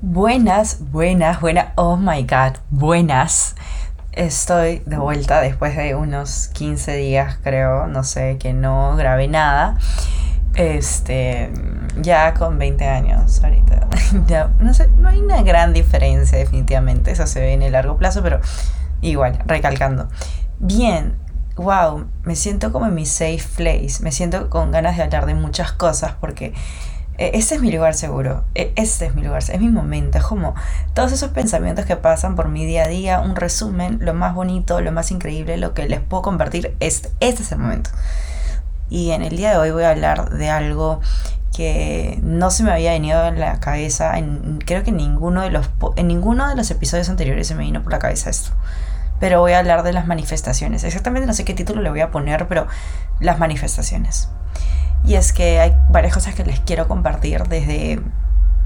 Buenas, buenas, buenas. Oh my god, buenas. Estoy de vuelta después de unos 15 días, creo, no sé, que no grabé nada. Este, ya con 20 años ahorita. Ya, no sé, no hay una gran diferencia definitivamente, eso se ve en el largo plazo, pero igual, recalcando. Bien, wow, me siento como en mi safe place, me siento con ganas de hablar de muchas cosas porque e, este es mi lugar seguro, e, este es mi lugar, es mi momento, es como todos esos pensamientos que pasan por mi día a día, un resumen, lo más bonito, lo más increíble, lo que les puedo compartir, este, este es el momento. Y en el día de hoy voy a hablar de algo que no se me había venido en la cabeza, en, creo que en ninguno, de los, en ninguno de los episodios anteriores se me vino por la cabeza esto. Pero voy a hablar de las manifestaciones. Exactamente no sé qué título le voy a poner, pero las manifestaciones. Y es que hay varias cosas que les quiero compartir desde,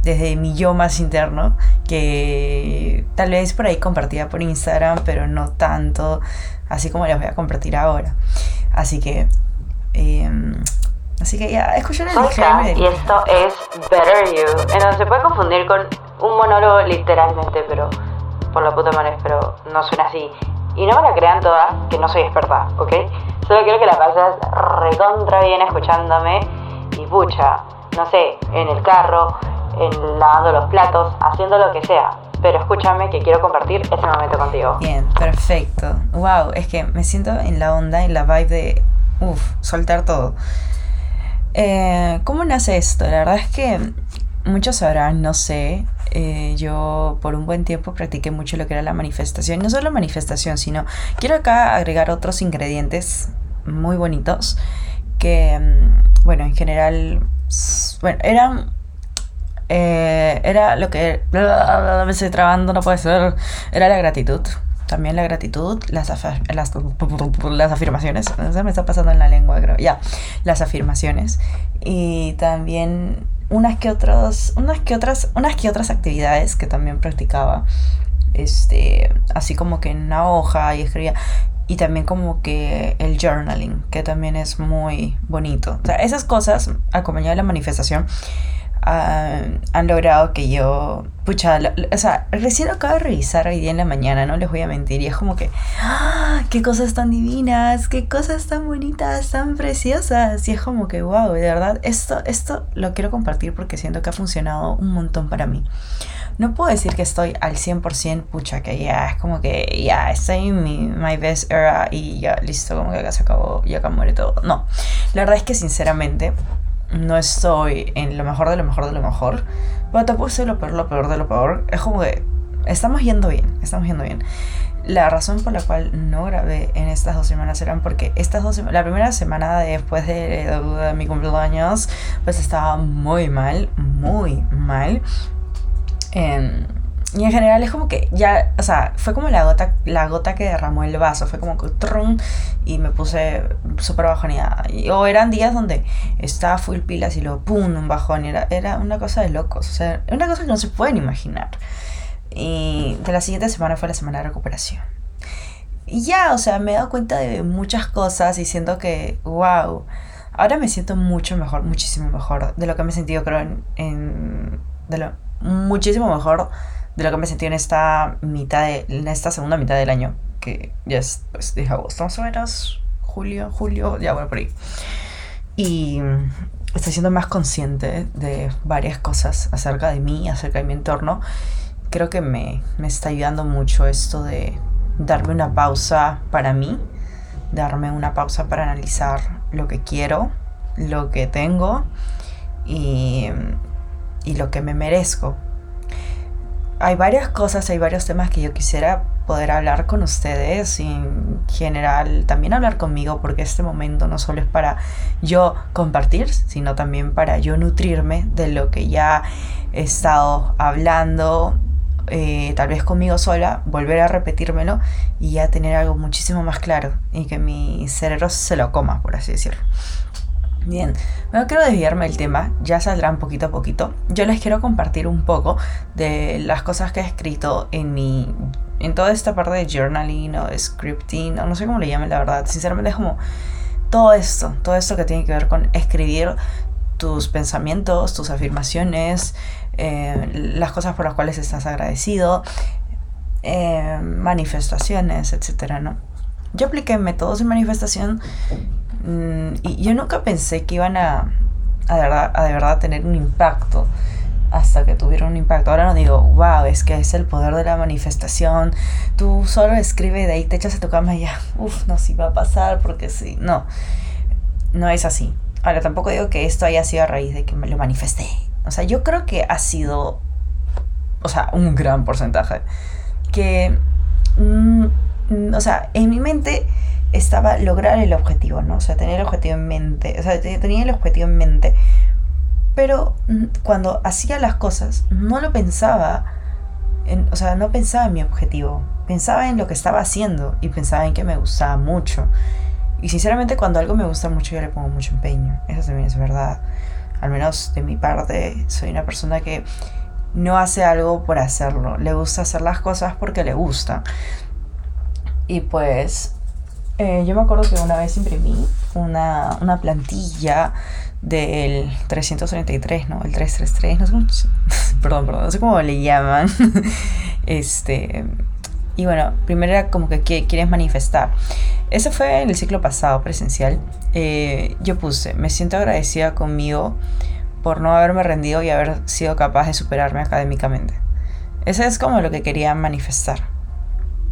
desde mi yo más interno, que tal vez por ahí compartida por Instagram, pero no tanto, así como les voy a compartir ahora. Así que, eh, así que ya, escuchen el disclaimer. Y esto es Better You. En se puede confundir con un monólogo literalmente, pero por la puta madre, pero no suena así. Y no me la crean todas, que no soy experta, ¿ok? Solo quiero que la pases recontra bien escuchándome y pucha, no sé, en el carro, en lavando los platos, haciendo lo que sea. Pero escúchame que quiero compartir ese momento contigo. Bien, perfecto. Wow, es que me siento en la onda, en la vibe de, uff, soltar todo. Eh, ¿Cómo nace esto? La verdad es que muchos sabrán, no sé, eh, yo por un buen tiempo practiqué mucho lo que era la manifestación. No solo manifestación, sino quiero acá agregar otros ingredientes muy bonitos que, mm, bueno, en general, bueno, eran... Eh, era lo que... Me estoy trabando, no puede ser. Era la gratitud. También la gratitud, las, las, las afirmaciones. Se me está pasando en la lengua, creo. Ya, las afirmaciones. Y también unas que otros, unas que otras, unas que otras actividades que también practicaba. Este, así como que en una hoja y escribía y también como que el journaling, que también es muy bonito. O sea, esas cosas acompañadas de la manifestación Ah, han logrado que yo, pucha, o sea, recién lo acabo de revisar hoy día en la mañana, no les voy a mentir, y es como que, ¡ah! ¡Qué cosas tan divinas! ¡Qué cosas tan bonitas, tan preciosas! Y es como que, wow, de verdad, esto, esto lo quiero compartir porque siento que ha funcionado un montón para mí. No puedo decir que estoy al 100%, pucha, que ya es como que ya estoy en mi my best era y ya listo, como que acá se acabó y acá muere todo. No, la verdad es que sinceramente no estoy en lo mejor de lo mejor de lo mejor, pero tampoco soy lo peor, lo peor de lo peor. Es como que estamos yendo bien, estamos yendo bien. La razón por la cual no grabé en estas dos semanas eran porque estas dos la primera semana después de, de mi cumpleaños, pues estaba muy mal, muy mal. Eh, y en general es como que ya, o sea, fue como la gota, la gota que derramó el vaso, fue como que trum, y me puse súper bajoneada. Y, o eran días donde estaba full pilas y luego pum, un bajón, era, era una cosa de locos, o sea, una cosa que no se pueden imaginar. Y de la siguiente semana fue la semana de recuperación. Y ya, o sea, me he dado cuenta de muchas cosas y siento que, wow, ahora me siento mucho mejor, muchísimo mejor de lo que me he sentido, creo, en, de lo muchísimo mejor de lo que me sentí en esta mitad de, en esta segunda mitad del año, que ya es, pues, dije agosto más o menos, julio, julio, ya bueno, por ahí. Y estoy siendo más consciente de varias cosas acerca de mí, acerca de mi entorno. Creo que me, me está ayudando mucho esto de darme una pausa para mí, darme una pausa para analizar lo que quiero, lo que tengo y, y lo que me merezco hay varias cosas, hay varios temas que yo quisiera poder hablar con ustedes y en general también hablar conmigo porque este momento no solo es para yo compartir, sino también para yo nutrirme de lo que ya he estado hablando, eh, tal vez conmigo sola, volver a repetírmelo y ya tener algo muchísimo más claro y que mi cerebro se lo coma, por así decirlo. Bien, no quiero desviarme del tema, ya saldrán poquito a poquito. Yo les quiero compartir un poco de las cosas que he escrito en mi en toda esta parte de journaling o scripting, o no sé cómo le llamen la verdad. Sinceramente es como todo esto, todo esto que tiene que ver con escribir tus pensamientos, tus afirmaciones, eh, las cosas por las cuales estás agradecido, eh, manifestaciones, etcétera, ¿no? Yo apliqué métodos de manifestación mm, y yo nunca pensé que iban a, a, de verdad, a de verdad tener un impacto hasta que tuvieron un impacto. Ahora no digo, wow, es que es el poder de la manifestación. Tú solo escribe de ahí, te echas a tu cama y ya, uff, no, si va a pasar porque sí. No, no es así. Ahora tampoco digo que esto haya sido a raíz de que me lo manifesté. O sea, yo creo que ha sido, o sea, un gran porcentaje. Que, mm, o sea, en mi mente estaba lograr el objetivo, ¿no? O sea, tener el objetivo en mente. O sea, tenía el objetivo en mente pero cuando hacía las cosas, no lo pensaba, en, o sea, no pensaba en mi objetivo, pensaba en lo que estaba haciendo y pensaba en que me gustaba mucho. Y sinceramente cuando algo me gusta mucho yo le pongo mucho empeño, eso también es verdad. Al menos de mi parte, soy una persona que no hace algo por hacerlo, le gusta hacer las cosas porque le gusta. Y pues eh, yo me acuerdo que una vez imprimí una, una plantilla del 333, ¿no? El 333, no sé cómo, perdón, perdón, no sé cómo le llaman. este, y bueno, primero era como que quieres manifestar. Eso fue en el ciclo pasado, presencial. Eh, yo puse, me siento agradecida conmigo por no haberme rendido y haber sido capaz de superarme académicamente. Eso es como lo que quería manifestar.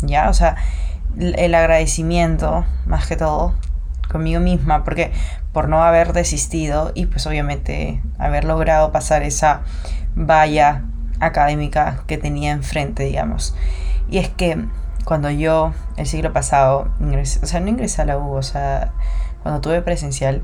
¿Ya? O sea, el agradecimiento, más que todo, conmigo misma, porque por no haber desistido y pues obviamente haber logrado pasar esa valla académica que tenía enfrente, digamos. Y es que cuando yo el siglo pasado, ingresé, o sea, no ingresé a la U, o sea, cuando tuve presencial,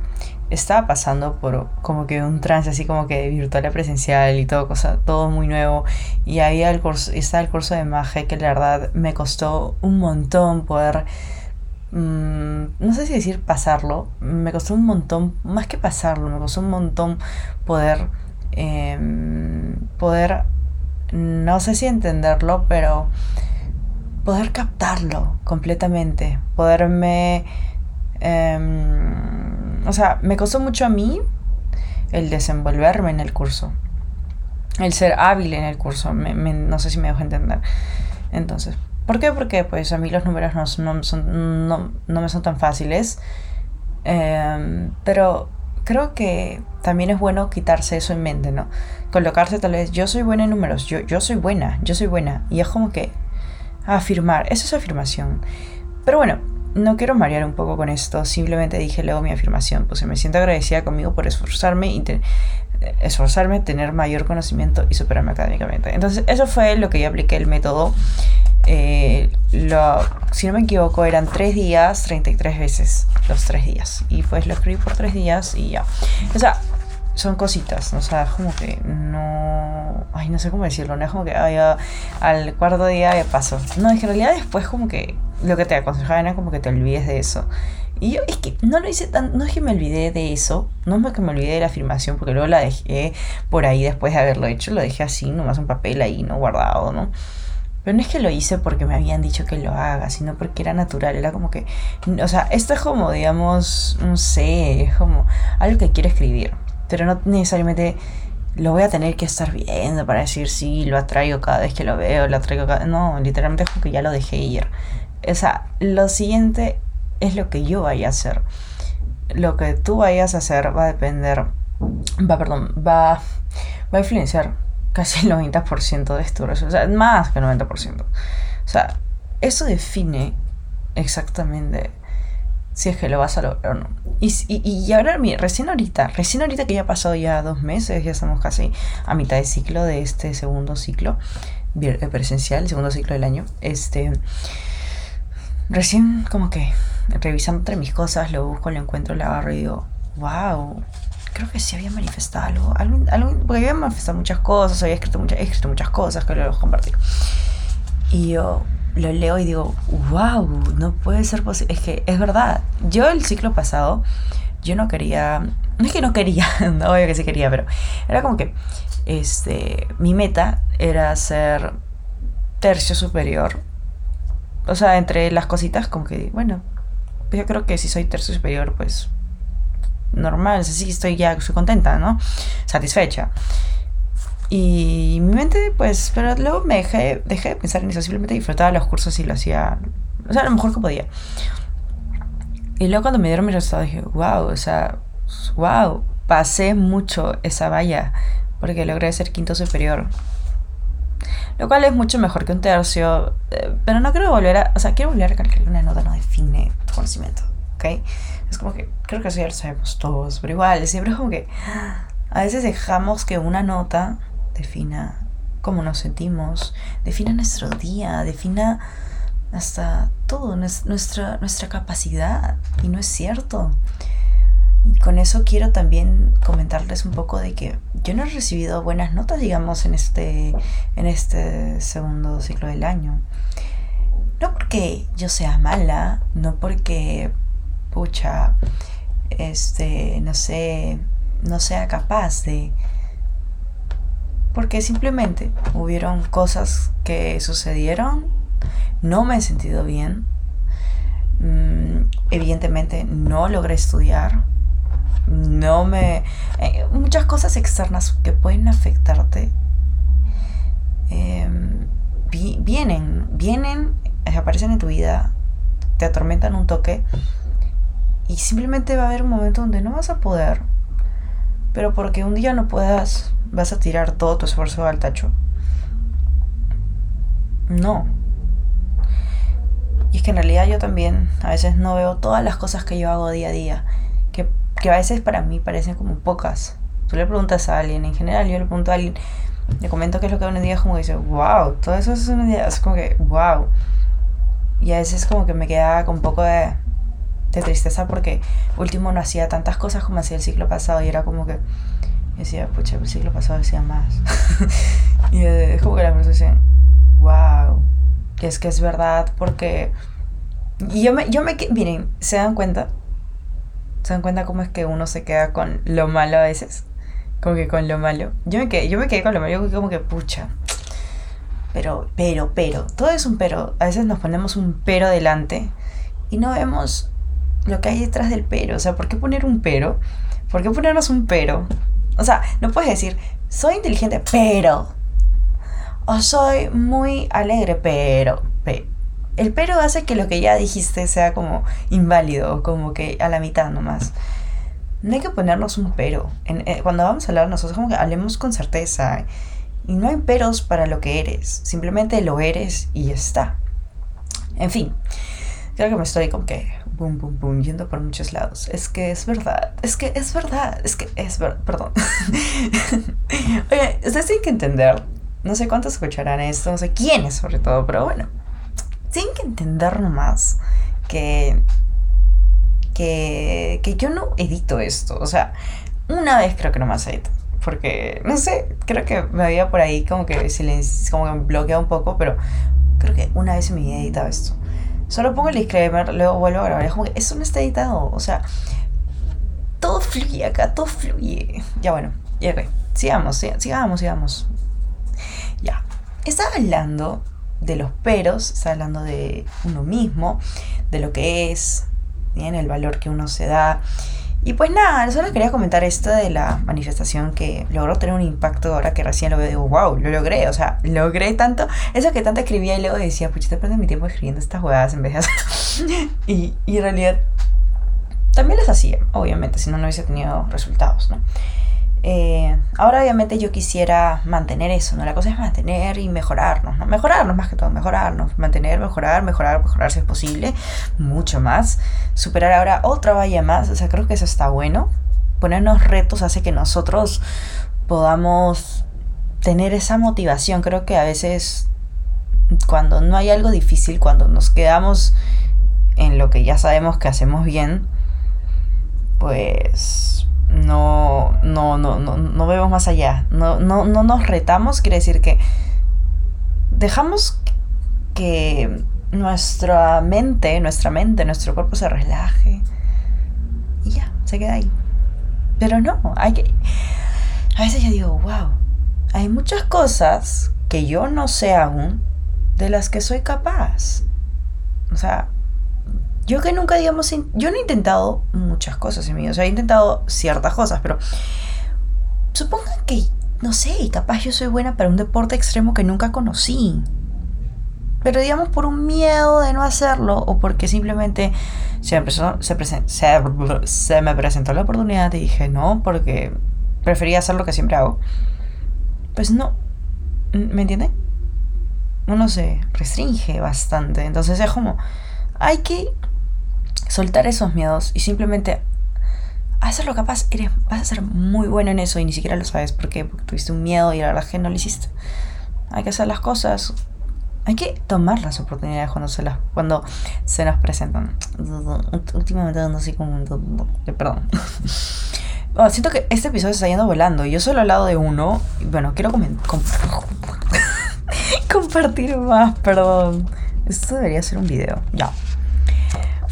estaba pasando por como que un trance así como que virtual a presencial y todo, cosa, todo muy nuevo. Y había el curso, estaba el curso de magia que la verdad me costó un montón poder Mm, no sé si decir pasarlo, me costó un montón, más que pasarlo, me costó un montón poder, em, poder, no sé si entenderlo, pero poder captarlo completamente, poderme, em, o sea, me costó mucho a mí el desenvolverme en el curso, el ser hábil en el curso, no sé si me dejo entender. Entonces, ¿Por qué? Porque pues a mí los números no, no, no me son tan fáciles. Em, pero creo que también es bueno quitarse eso en mente, ¿no? Colocarse tal vez, yo soy buena en números, yo, yo soy buena, yo soy buena. Y es como que afirmar, eso es afirmación. Pero bueno, no quiero marear un poco con esto, simplemente dije luego mi afirmación, pues me siento agradecida conmigo por esforzarme y esforzarme, tener mayor conocimiento y superarme académicamente. Entonces, eso fue lo que yo apliqué el método eh, si no me equivoco, eran tres días, 33 veces los tres días. Y pues lo escribí por tres días y ya. O sea, son cositas, o sea, como que no. Ay, no sé cómo decirlo, no es como que al cuarto día ya pasó. No, en realidad después, como que lo que te aconsejaban era como que te olvides de eso. Y yo es que no lo hice tan, no es que me olvidé de eso, no es que me olvidé de la afirmación, porque luego la dejé por ahí después de haberlo hecho, lo dejé así, nomás un papel ahí, no guardado, ¿no? Pero no es que lo hice porque me habían dicho que lo haga, sino porque era natural. Era como que, o sea, esto es como, digamos, no sé, es como algo que quiero escribir. Pero no necesariamente lo voy a tener que estar viendo para decir sí, lo atraigo cada vez que lo veo, lo atraigo cada... No, literalmente es como que ya lo dejé ir. O sea, lo siguiente es lo que yo vaya a hacer. Lo que tú vayas a hacer va a depender, va, perdón, va, va a influenciar casi el 90% de esto, o sea, más que el 90%. O sea, eso define exactamente si es que lo vas a lograr o no. Y, y, y ahora, mira, recién ahorita, recién ahorita que ya ha pasado ya dos meses, ya estamos casi a mitad de ciclo de este segundo ciclo eh, presencial, segundo ciclo del año, este, recién como que revisando entre mis cosas, lo busco, lo encuentro, lo agarro y digo, wow, creo que sí había manifestado algo, algo, porque había manifestado muchas cosas, había escrito, muchas, escrito muchas cosas que luego compartir. Y yo lo leo y digo, wow, no puede ser posible. Es que es verdad, yo el ciclo pasado, yo no quería, no es que no quería, no obvio que sí quería, pero era como que este, mi meta era ser tercio superior. O sea, entre las cositas, como que, bueno, yo creo que si soy tercio superior, pues normal, sí, estoy ya, estoy contenta, ¿no? Satisfecha. Y mi mente, pues, pero luego me dejé, dejé de pensar en eso, simplemente disfrutaba los cursos y lo hacía, o sea, lo mejor que podía. Y luego cuando me dieron mi resultado dije, wow, o sea, wow, pasé mucho esa valla porque logré ser quinto superior. Lo cual es mucho mejor que un tercio, eh, pero no quiero volver a, o sea, quiero volver a recalcar que una nota no define tu conocimiento, ¿ok? Es como que, creo que eso ya lo sabemos todos, pero igual, siempre es como que a veces dejamos que una nota defina cómo nos sentimos, defina nuestro día, defina hasta todo, nuestra, nuestra capacidad. Y no es cierto. Con eso quiero también comentarles un poco de que yo no he recibido buenas notas, digamos, en este, en este segundo ciclo del año. No porque yo sea mala, no porque, pucha, este, no sé, no sea capaz de... Porque simplemente hubieron cosas que sucedieron no me he sentido bien. Mm, evidentemente no logré estudiar. No me... Eh, muchas cosas externas que pueden afectarte. Em, vienen, vienen, aparecen en tu vida, te atormentan un toque y simplemente va a haber un momento donde no vas a poder, pero porque un día no puedas, vas a tirar todo tu esfuerzo al tacho. No, y es que en realidad yo también a veces no veo todas las cosas que yo hago día a día, que, a veces para mí parecen como pocas. Tú le preguntas a alguien, en general yo le pregunto a alguien, le comento qué es lo que hago en día, como que dice, wow, todo eso es un día, es como que, wow. Y a veces como que me queda con un poco de, de tristeza porque último no hacía tantas cosas como hacía el ciclo pasado y era como que decía, pucha, el ciclo pasado hacía más. y es como que las personas dicen, wow es que es verdad porque... Y yo me, yo me... Miren, ¿se dan cuenta? ¿Se dan cuenta cómo es que uno se queda con lo malo a veces? Como que con lo malo. Yo me quedé, yo me quedé con lo malo, yo como que pucha. Pero, pero, pero. Todo es un pero. A veces nos ponemos un pero delante y no vemos lo que hay detrás del pero. O sea, ¿por qué poner un pero? ¿Por qué ponernos un pero? O sea, no puedes decir, soy inteligente, pero o soy muy alegre, pero, el pero hace que lo que ya dijiste sea como inválido, como que a la mitad nomás. No hay que ponernos un pero. Eh, cuando vamos a hablar nosotros, como que hablemos con certeza. Y no hay peros para lo que eres. Simplemente lo eres y ya está. En fin, creo que me estoy como que boom, boom, boom, yendo por muchos lados. Es que es verdad, es que es verdad, es que es verdad, perdón. Oye, ustedes tienen que entender no sé cuántos escucharán esto, no sé quiénes sobre todo, pero bueno. Tienen que entender nomás que, que, que yo no edito esto. O sea, una vez creo que nomás edito. Porque, no sé, creo que me había por ahí como que silencio, como que me bloquea un poco, pero creo que una vez me había editado esto. Solo pongo el disclaimer, luego vuelvo a grabar. Es como que eso no está editado. O sea, todo fluye acá, todo fluye. Ya bueno, ya. Sigamos, sigamos, sigamos. Ya, estaba hablando de los peros, estaba hablando de uno mismo, de lo que es, bien, el valor que uno se da. Y pues nada, solo quería comentar esto de la manifestación que logró tener un impacto ahora que recién lo veo, digo, wow, lo logré, o sea, logré tanto, eso que tanto escribía y luego decía, te perdí mi tiempo escribiendo estas jugadas en vez de hacer... y, y en realidad también las hacía, obviamente, si no, no hubiese tenido resultados, ¿no? Eh, ahora obviamente yo quisiera mantener eso, ¿no? La cosa es mantener y mejorarnos, ¿no? Mejorarnos más que todo, mejorarnos, mantener, mejorar, mejorar, mejorar si es posible, mucho más. Superar ahora otra valla más, o sea, creo que eso está bueno. Ponernos retos hace que nosotros podamos tener esa motivación. Creo que a veces cuando no hay algo difícil, cuando nos quedamos en lo que ya sabemos que hacemos bien, pues no, no, no, no, no vemos más allá. No, no, no nos retamos, quiere decir que dejamos que nuestra mente, nuestra mente, nuestro cuerpo se relaje. Y ya, se queda ahí. Pero no, hay que... A veces yo digo, wow, hay muchas cosas que yo no sé aún de las que soy capaz. O sea, yo que nunca, digamos, yo no he intentado muchas cosas en mí, o sea, he intentado ciertas cosas, pero supongan que no sé, capaz yo soy buena para un deporte extremo que nunca conocí. Pero digamos por un miedo de no hacerlo o porque simplemente se me, se, me presentó la oportunidad y dije no porque prefería hacer lo que siempre hago. Pues no. ¿Me entiende? Uno se restringe bastante. Entonces es como, hay que soltar esos miedos y simplemente hacerlo capaz. Eres, vas a ser muy bueno en eso y ni siquiera lo sabes porque, porque tuviste un miedo y la verdad que no lo hiciste. Hay que hacer las cosas hay que tomar las oportunidades cuando se las cuando se nos presentan. Últimamente ando así como perdón. siento que este episodio está yendo volando. Yo solo al lado de uno. Y bueno, quiero compartir más, perdón. Esto debería ser un video. Ya.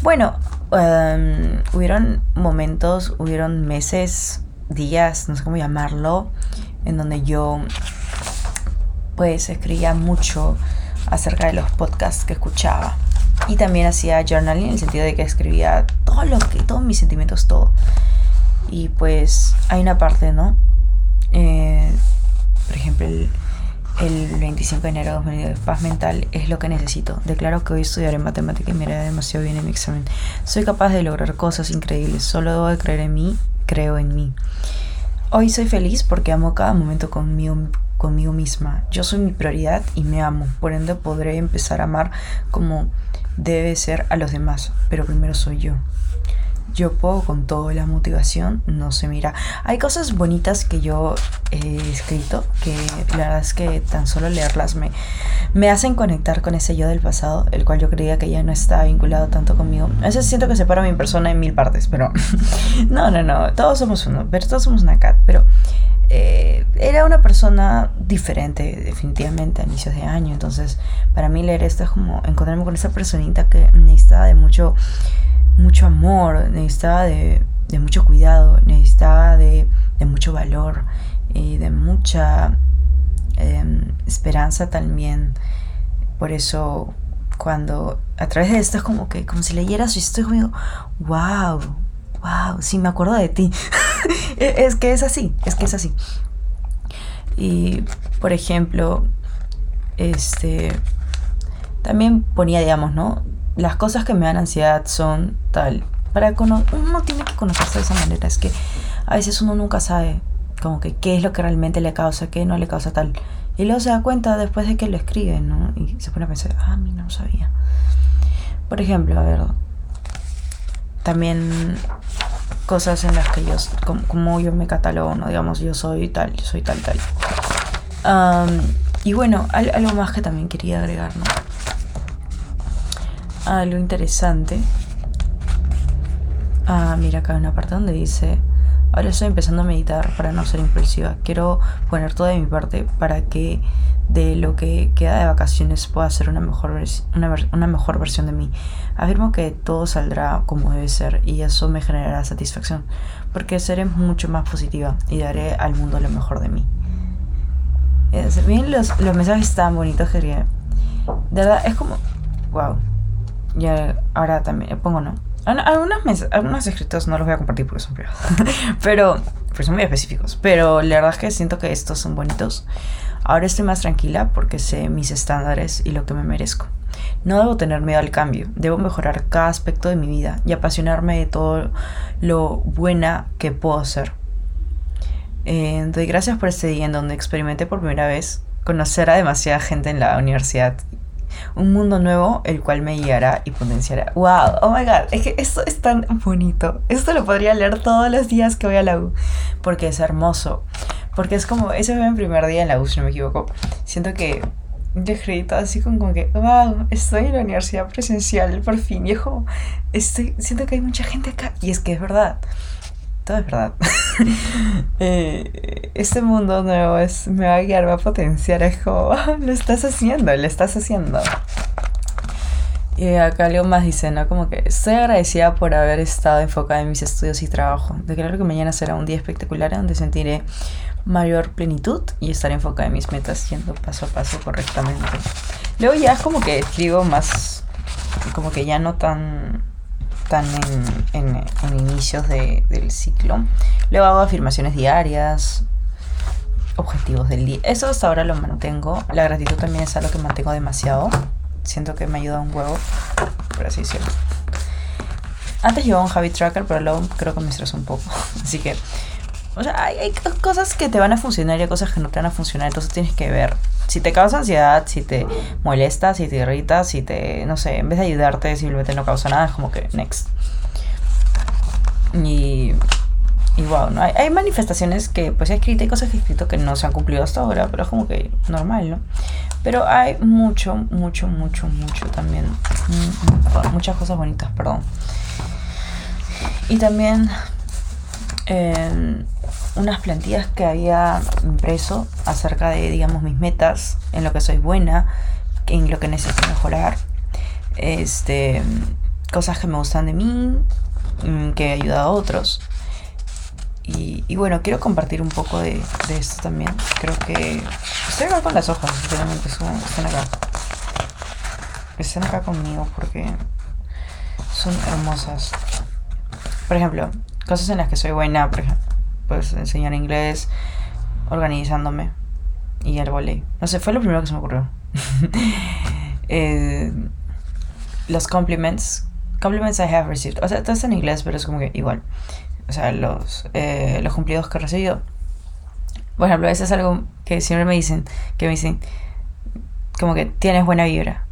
Bueno, em, hubieron momentos, hubieron meses, días, no sé cómo llamarlo, en donde yo pues escribía mucho acerca de los podcasts que escuchaba. Y también hacía journaling en el sentido de que escribía todo lo que, todos mis sentimientos, todo. Y pues hay una parte, ¿no? Eh, por ejemplo, el, el 25 de enero de 2010, paz mental es lo que necesito. Declaro que hoy estudiaré matemática y me irá demasiado bien en mi examen. Soy capaz de lograr cosas increíbles. Solo debo de creer en mí, creo en mí. Hoy soy feliz porque amo cada momento conmigo, conmigo misma. Yo soy mi prioridad y me amo. Por ende podré empezar a amar como debe ser a los demás. Pero primero soy yo. Yo puedo con toda la motivación, no se mira. Hay cosas bonitas que yo he escrito que la verdad es que tan solo leerlas me, me hacen conectar con ese yo del pasado, el cual yo creía que ya no estaba vinculado tanto conmigo. A veces siento que separo a mi persona en mil partes, pero no, no, no, todos somos uno, pero todos somos una cat, pero eh, era una persona diferente definitivamente a inicios de año. Entonces, para mí leer esto es como encontrarme con esa personita que necesitaba de mucho, mucho amor, necesitaba de, mucho cuidado, necesitaba de, mucho valor y de mucha em, esperanza también. Por eso, cuando a través de esto es como que, como si leyeras y estoy como, wow, wow, sí, me acuerdo de ti. es que es así, es que es así. Y, por ejemplo, este, también ponía, digamos, ¿no? Las cosas que me dan ansiedad son tal. Para uno tiene que conocerse de esa manera. Es que a veces uno nunca sabe como que qué es lo que realmente le causa, qué no le causa tal. Y luego se da cuenta después de que lo escribe, ¿no? Y se pone a pensar, ah, a mí no sabía. Por ejemplo, a ver, también cosas en las que yo, como, yo me catalogo, ¿no? Digamos, yo soy tal, yo soy tal, tal. y bueno, algo más que también quería agregar, ¿no? Algo interesante. Ah, mira, acá hay una parte donde dice, ahora estoy empezando a meditar para no ser impulsiva. Quiero poner todo de mi parte para que de lo que queda de vacaciones pueda ser una mejor, una mejor versión de mí. Afirmo que todo saldrá como debe ser y eso me generará satisfacción, porque seré mucho más positiva y daré al mundo lo mejor de mí. Miren los, los mensajes tan bonitos que De verdad, es como... Wow. Ya ahora también pongo no. Algunos, algunos escritos no los voy a compartir porque son privados. pero, son muy específicos. Pero la verdad es que siento que estos son bonitos. Ahora estoy más tranquila porque sé mis estándares y lo que me merezco. No debo tener miedo al cambio, debo mejorar cada aspecto de mi vida y apasionarme de todo lo buena que puedo ser. Eh, doy gracias por este día en donde experimenté por primera vez conocer a demasiada gente en la universidad. Un mundo nuevo el cual me guiará y potenciará. ¡Wow! ¡Oh my god! Es que esto es tan bonito. Esto lo podría leer todos los días que voy a la U. Porque es hermoso. Porque es como, ese fue mi primer día en la U, si no me equivoco. Siento que yo escribí así como, que, wow, estoy en la universidad presencial, por fin. viejo estoy, siento que hay mucha gente acá. Y es que es verdad. Todo es verdad. Eh, este mundo nuevo es, me va a guiar, va a potenciar. Es como, lo estás haciendo, lo estás haciendo. Y acá algo más dice, ¿no? Como que estoy agradecida por haber estado enfocada en mis estudios y trabajo. Declaro que mañana será un día espectacular donde sentiré mayor plenitud y estar enfocada en mis metas yendo paso a paso correctamente. Luego ya es como que escribo más, como que ya no tan, tan en, en, inicios de, del ciclo. Luego hago afirmaciones diarias. objetivos del día. Eso hasta ahora lo mantengo. La gratitud también es algo que mantengo demasiado. Siento que me ayuda un huevo, por así decirlo. Antes llevaba un habit tracker, pero luego creo que me estresó un poco. Así que, o sea, hay, hay cosas que te van a funcionar y hay cosas que no te van a funcionar. Entonces tienes que ver si te causa ansiedad, si te molesta, si te irrita, si te, no sé, en vez de ayudarte simplemente no causa nada, es como que next. Y, y wow, ¿no? hay, hay manifestaciones que pues he escrito, hay cosas que he escrito que no se han cumplido hasta ahora, pero es como que normal, ¿no? Pero hay mucho, mucho, mucho, mucho también. Mm, muchas cosas bonitas, perdón. Y también eh, unas plantillas que había impreso acerca de, digamos, mis metas, en lo que soy buena, en lo que necesito mejorar. Este, cosas que me gustan de mí, mm, que he ayudado a otros. Y, bueno, quiero compartir un poco de, esto también. Creo que estoy acá con las hojas, sinceramente, están acá. Están acá conmigo porque son hermosas. Por ejemplo, cosas en las que soy buena, por ejemplo, pues enseñar inglés, organizándome y el volei. No sé, fue lo primero que se me ocurrió. Eh, los compliments, compliments I have received. O sea, todo está en inglés, pero es como que igual. O sea, los, eh, los cumplidos que he recibido. Por ejemplo, eso es algo que siempre me dicen, que me dicen, como que tienes buena vibra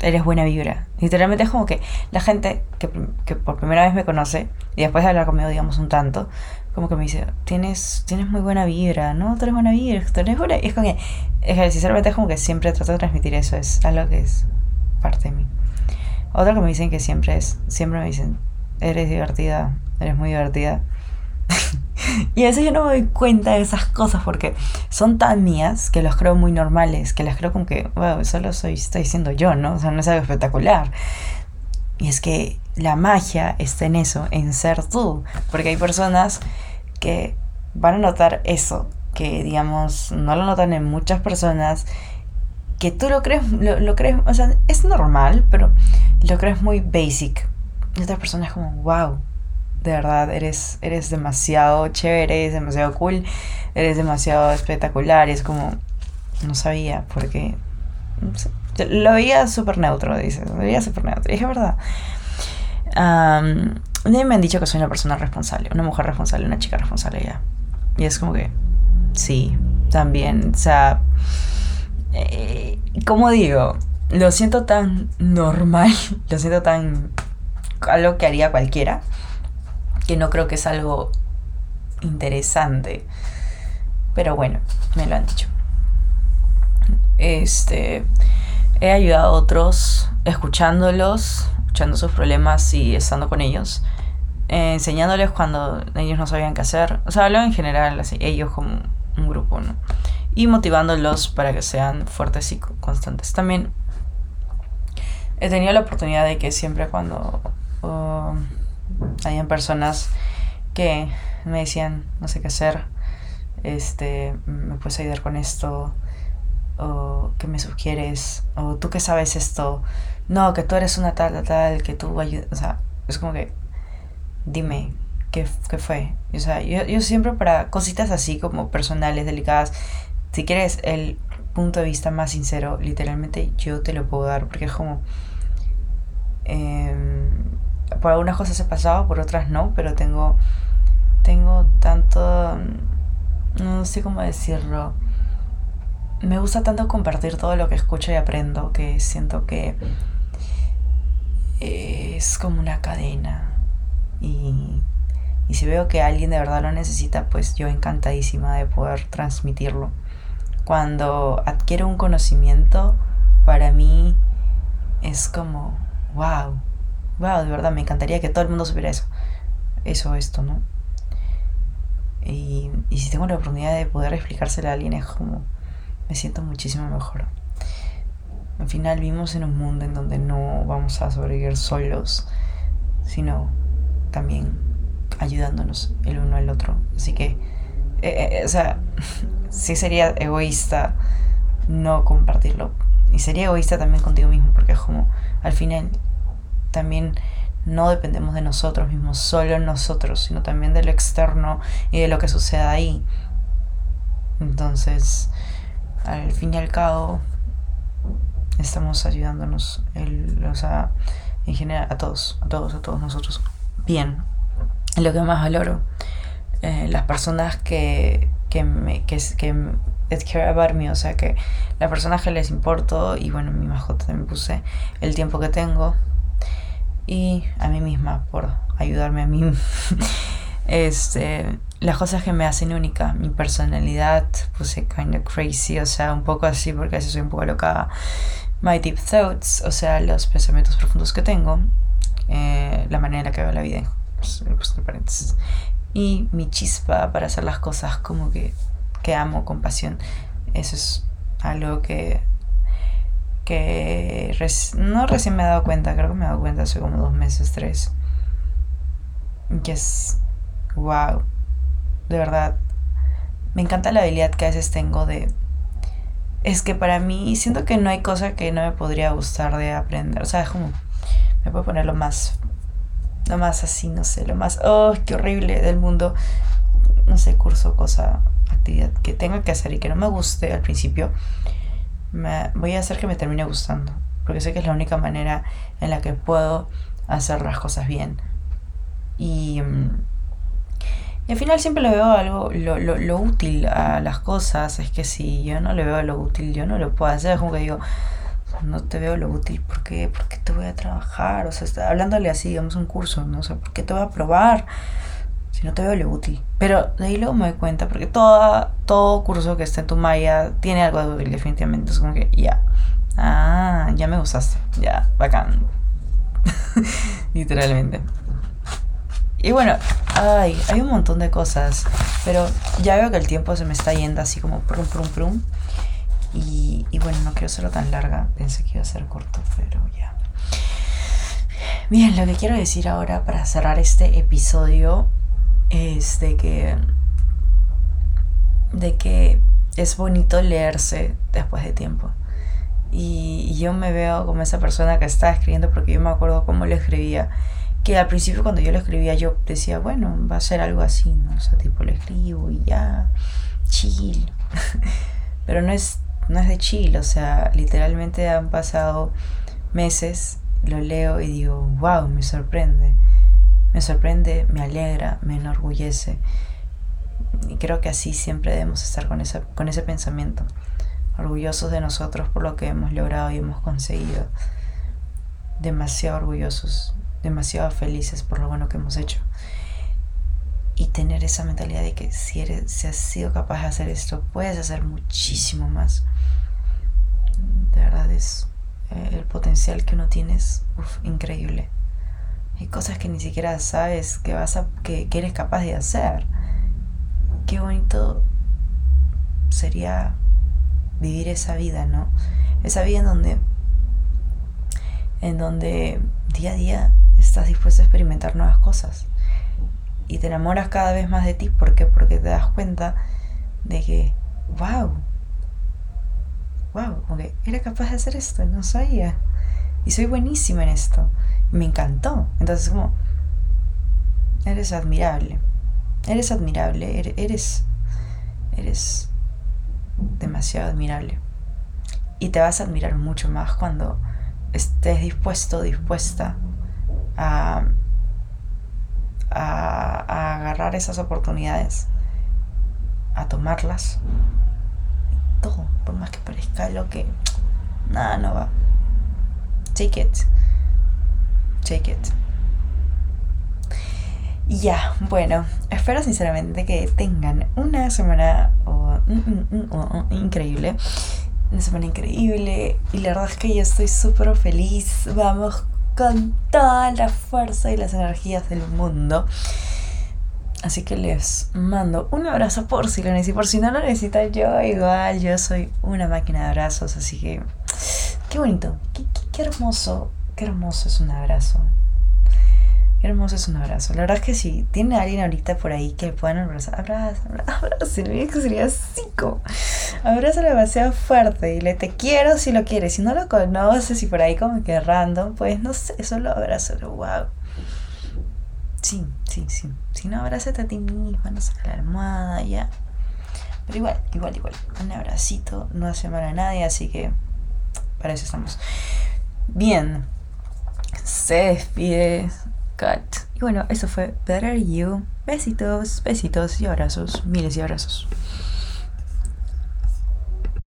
eres buena vibra. Literalmente es como que la gente que, que, por primera vez me conoce y después de hablar conmigo, digamos, un tanto, como que me dice, tienes, tienes muy buena vibra, ¿no? Tú eres buena vibra, tú eres buena... es como que, sinceramente es como que siempre trato de transmitir eso, es algo que es parte de mí. Otro que me dicen que siempre es, siempre me dicen, eres divertida, eres muy divertida. y a veces yo no me doy cuenta de esas cosas porque son tan mías que los creo muy normales, que las creo como que, wow, solo soy, estoy siendo yo, ¿no? O sea, no es algo espectacular. Y es que la magia está en eso, en ser tú. Porque hay personas que van a notar eso, que digamos, no lo notan en muchas personas, que tú lo crees, lo, crees, o sea, es normal, pero lo crees muy basic. Y otras personas como, wow, de verdad, eres, eres demasiado chévere, eres demasiado cool, eres demasiado espectacular. Y es como, no sabía, porque lo veía súper neutro, dice, lo veía súper neutro. Y es verdad. Um, me han dicho que soy una persona responsable, una mujer responsable, una chica responsable ya. Y es como que, sí, también. O sea, eh, como digo, lo siento tan normal, lo siento tan algo que haría cualquiera que no creo que es algo interesante. Pero bueno, me lo han dicho. Este, he ayudado a otros escuchándolos, escuchando sus problemas y estando con ellos. Eh, enseñándoles cuando ellos no sabían qué hacer. O sea, hablo en general, así, ellos como un grupo, ¿no? Y motivándolos para que sean fuertes y constantes. También he tenido la oportunidad de que siempre cuando habían personas que me decían, no sé qué hacer, este, me puedes ayudar con esto, o que me sugieres, o tú que sabes esto, no, que tú eres una tal, tal, tal, que tú ayudas, o sea, es como que, dime, ¿qué, qué fue? O sea, yo, yo siempre para cositas así como personales, delicadas, si quieres el punto de vista más sincero, literalmente yo te lo puedo dar, porque es como... Eh, por algunas cosas he pasado, por otras no, pero tengo, tengo tanto, no sé cómo decirlo, me gusta tanto compartir todo lo que escucho y aprendo que siento que es como una cadena y, y si veo que alguien de verdad lo necesita, pues yo encantadísima de poder transmitirlo. Cuando adquiero un conocimiento, para mí es como, wow, wow, de verdad, me encantaría que todo el mundo supiera eso. Eso, esto, ¿no? Y, y si tengo la oportunidad de poder explicárselo a alguien es como, me siento muchísimo mejor. Al final vivimos en un mundo en donde no vamos a sobrevivir solos, sino también ayudándonos el uno al otro. Así que, eh, eh, o sea, sí sería egoísta no compartirlo. Y sería egoísta también contigo mismo, porque es como, al final también no dependemos de nosotros mismos, solo nosotros, sino también de lo externo y de lo que suceda ahí. Entonces, al fin y al cabo, estamos ayudándonos, el, o sea, en general, a todos, a todos, a todos nosotros, bien. Lo que más valoro, eh, las personas que, que me, que, que care about me, o sea, que las personas que les importo, y bueno, mi mascota también puse el tiempo que tengo, y a mí misma por ayudarme a mí. este, las cosas que me hacen única, mi personalidad, puse kind of crazy, o sea, un poco así porque a soy un poco loca. My deep thoughts, o sea, los pensamientos profundos que tengo, eh, la manera en la que veo la vida, pues, y mi chispa para hacer las cosas como que, que amo con pasión. Eso es algo que que no recién me he dado cuenta, creo que me he dado cuenta hace como dos meses, tres. Que es, wow, de verdad, me encanta la habilidad que a veces tengo de... Es que para mí siento que no hay cosa que no me podría gustar de aprender. O sea, es como... Me puedo poner lo más... Lo más así, no sé, lo más... Oh, qué horrible del mundo. No sé, curso, cosa, actividad que tenga que hacer y que no me guste al principio me, voy a hacer que me termine gustando, porque sé que es la única manera en la que puedo hacer las cosas bien. Y, mm, y al final siempre le veo algo, lo, lo, lo, útil a las cosas, es que si yo no le veo lo útil, yo no lo puedo hacer, es como que digo, no te veo lo útil, ¿por qué? ¿Por qué te voy a trabajar? O sea, hablándole así, digamos, un curso, ¿no? sé ¿por qué te voy a probar? si no te veo lo útil. Pero de ahí luego me doy cuenta, porque toda, todo curso que esté en tu malla tiene algo de útil, definitivamente. Es como que ya. Ah, ya me gustaste. Ya, bacán. Literalmente. Y bueno, ay, hay un montón de cosas. Pero ya veo que el tiempo se me está yendo así como prum, prum, prum. Y, y bueno, no quiero hacerlo tan larga. Pensé que iba a ser corto, pero ya. Bien, lo que quiero decir ahora para cerrar este episodio es de que, de que es bonito leerse después de tiempo. Y, yo me veo como esa persona que está escribiendo porque yo me acuerdo cómo lo escribía. Que al principio cuando yo lo escribía yo decía, bueno, va a ser algo así, ¿no? O sea, tipo lo escribo y ya, chill. Pero no es, no es de chill, o sea, literalmente han pasado meses, lo leo y digo, wow, me sorprende. Me sorprende, me alegra, me enorgullece. Y creo que así siempre debemos estar con, esa, con ese pensamiento, orgullosos de nosotros por lo que hemos logrado y hemos conseguido. Demasiado orgullosos, demasiado felices por lo bueno que hemos hecho. Y tener esa mentalidad de que si, eres, si has sido capaz de hacer esto, puedes hacer muchísimo más. De verdad es eh, el potencial que uno tiene es increíble. Hay cosas que ni siquiera sabes que, vas a, que, eres capaz de hacer. Qué bonito sería vivir esa vida, ¿no? Esa vida en donde, en donde día a día estás dispuesto a experimentar nuevas cosas. Y te enamoras cada vez más de ti. ¿Por qué? Porque te das cuenta de que, wow, wow, que era capaz de hacer esto, no sabía. Y soy buenísima en esto me encantó. Entonces, como, eres admirable. Eres admirable, eres, eres demasiado admirable. Y te vas a admirar mucho más cuando estés dispuesto, dispuesta a, a, agarrar esas oportunidades, a tomarlas. Todo, por más que parezca lo que nada, no va. Take it. Take it. Ya, bueno, espero sinceramente que tengan una semana increíble. Una semana increíble. Y la verdad es que yo estoy súper feliz. Vamos con toda la fuerza y las energías del mundo. Así que les mando un abrazo por si lo necesitan. Por si no lo necesitan yo, igual yo soy una máquina de abrazos. Así que, qué bonito, qué hermoso Qué hermoso es un abrazo. Qué hermoso es un abrazo. La verdad es que si tiene alguien ahorita por ahí que puedan abrazar, abraza, abraza, que sería psico. Abrázalo demasiado fuerte y le te quiero si lo quieres. Si no lo conoces y por ahí como que random, pues no sé, solo abrázalo, wow. Sí, sí, sí. Si no, abrázate a ti misma, no saca la almohada, ya. Pero igual, igual, igual. Un abracito no hace mal a nadie, así que para eso estamos. Bien. Se despide Y bueno, eso fue Better You. Besitos, besitos y abrazos. Miles y abrazos.